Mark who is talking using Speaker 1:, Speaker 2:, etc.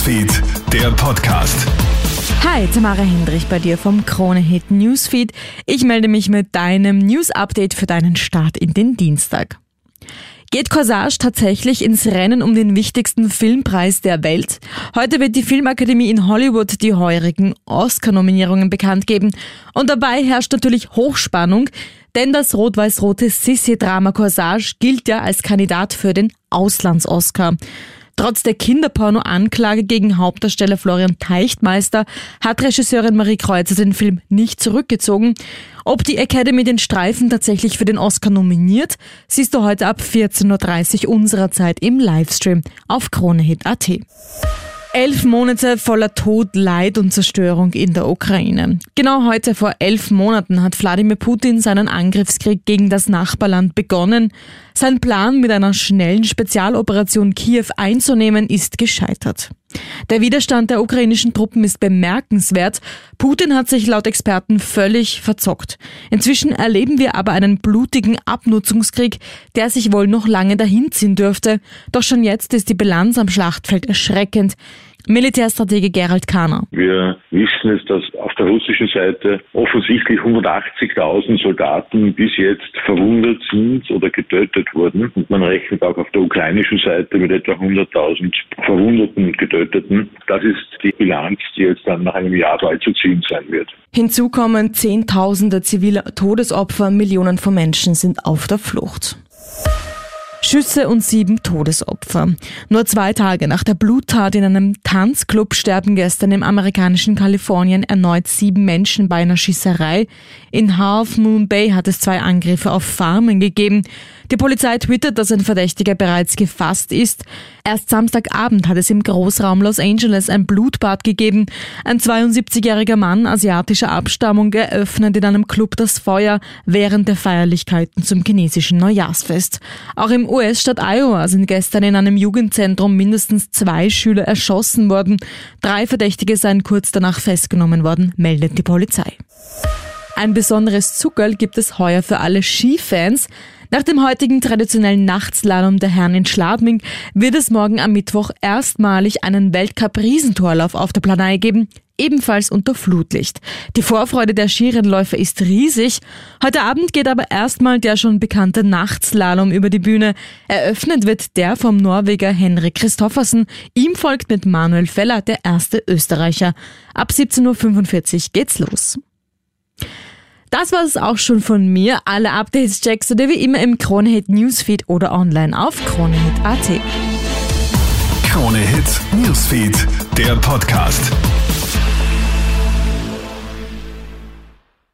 Speaker 1: Newsfeed, der Podcast.
Speaker 2: Hi, Tamara Hendrich bei dir vom Krone Hit Newsfeed. Ich melde mich mit deinem News Update für deinen Start in den Dienstag. Geht Corsage tatsächlich ins Rennen um den wichtigsten Filmpreis der Welt? Heute wird die Filmakademie in Hollywood die heurigen Oscar-Nominierungen bekannt geben. Und dabei herrscht natürlich Hochspannung, denn das rot-weiß-rote Sissi-Drama Corsage gilt ja als Kandidat für den Auslands-Oscar. Trotz der Kinderporno-Anklage gegen Hauptdarsteller Florian Teichtmeister hat Regisseurin Marie Kreuzer den Film nicht zurückgezogen. Ob die Academy den Streifen tatsächlich für den Oscar nominiert, siehst du heute ab 14.30 Uhr unserer Zeit im Livestream auf KroneHit.at. Elf Monate voller Tod, Leid und Zerstörung in der Ukraine. Genau heute vor elf Monaten hat Wladimir Putin seinen Angriffskrieg gegen das Nachbarland begonnen. Sein Plan, mit einer schnellen Spezialoperation Kiew einzunehmen, ist gescheitert. Der Widerstand der ukrainischen Truppen ist bemerkenswert. Putin hat sich laut Experten völlig verzockt. Inzwischen erleben wir aber einen blutigen Abnutzungskrieg, der sich wohl noch lange dahinziehen dürfte. Doch schon jetzt ist die Bilanz am Schlachtfeld erschreckend. Militärstratege Gerald Kahner.
Speaker 3: Wir wissen es, dass auf der russischen Seite offensichtlich 180.000 Soldaten bis jetzt verwundet sind oder getötet wurden. Und man rechnet auch auf der ukrainischen Seite mit etwa 100.000 Verwundeten und Getöteten. Das ist die Bilanz, die jetzt dann nach einem Jahr bald zu ziehen sein wird.
Speaker 2: Hinzu kommen Zehntausende zivile Todesopfer, Millionen von Menschen sind auf der Flucht. Schüsse und sieben Todesopfer. Nur zwei Tage nach der Bluttat in einem Tanzclub sterben gestern im amerikanischen Kalifornien erneut sieben Menschen bei einer Schießerei. In Half Moon Bay hat es zwei Angriffe auf Farmen gegeben. Die Polizei twittert, dass ein Verdächtiger bereits gefasst ist. Erst Samstagabend hat es im Großraum Los Angeles ein Blutbad gegeben. Ein 72-jähriger Mann asiatischer Abstammung eröffnet in einem Club das Feuer während der Feierlichkeiten zum chinesischen Neujahrsfest. Auch im US-Staat Iowa sind gestern in einem Jugendzentrum mindestens zwei Schüler erschossen worden. Drei Verdächtige seien kurz danach festgenommen worden, meldet die Polizei. Ein besonderes Zuckerl gibt es heuer für alle Skifans. Nach dem heutigen traditionellen Nachtslalom der Herren in Schladming wird es morgen am Mittwoch erstmalig einen Weltcup-Riesentorlauf auf der Planei geben, ebenfalls unter Flutlicht. Die Vorfreude der Skirennläufer ist riesig. Heute Abend geht aber erstmal der schon bekannte Nachtslalom über die Bühne. Eröffnet wird der vom Norweger Henrik Christoffersen. Ihm folgt mit Manuel Feller der erste Österreicher. Ab 17.45 Uhr geht's los. Das war es auch schon von mir. Alle Updates checkst du dir wie immer im Kronehit Newsfeed oder online auf kronehit.at.
Speaker 1: Krone Hit Newsfeed, der Podcast.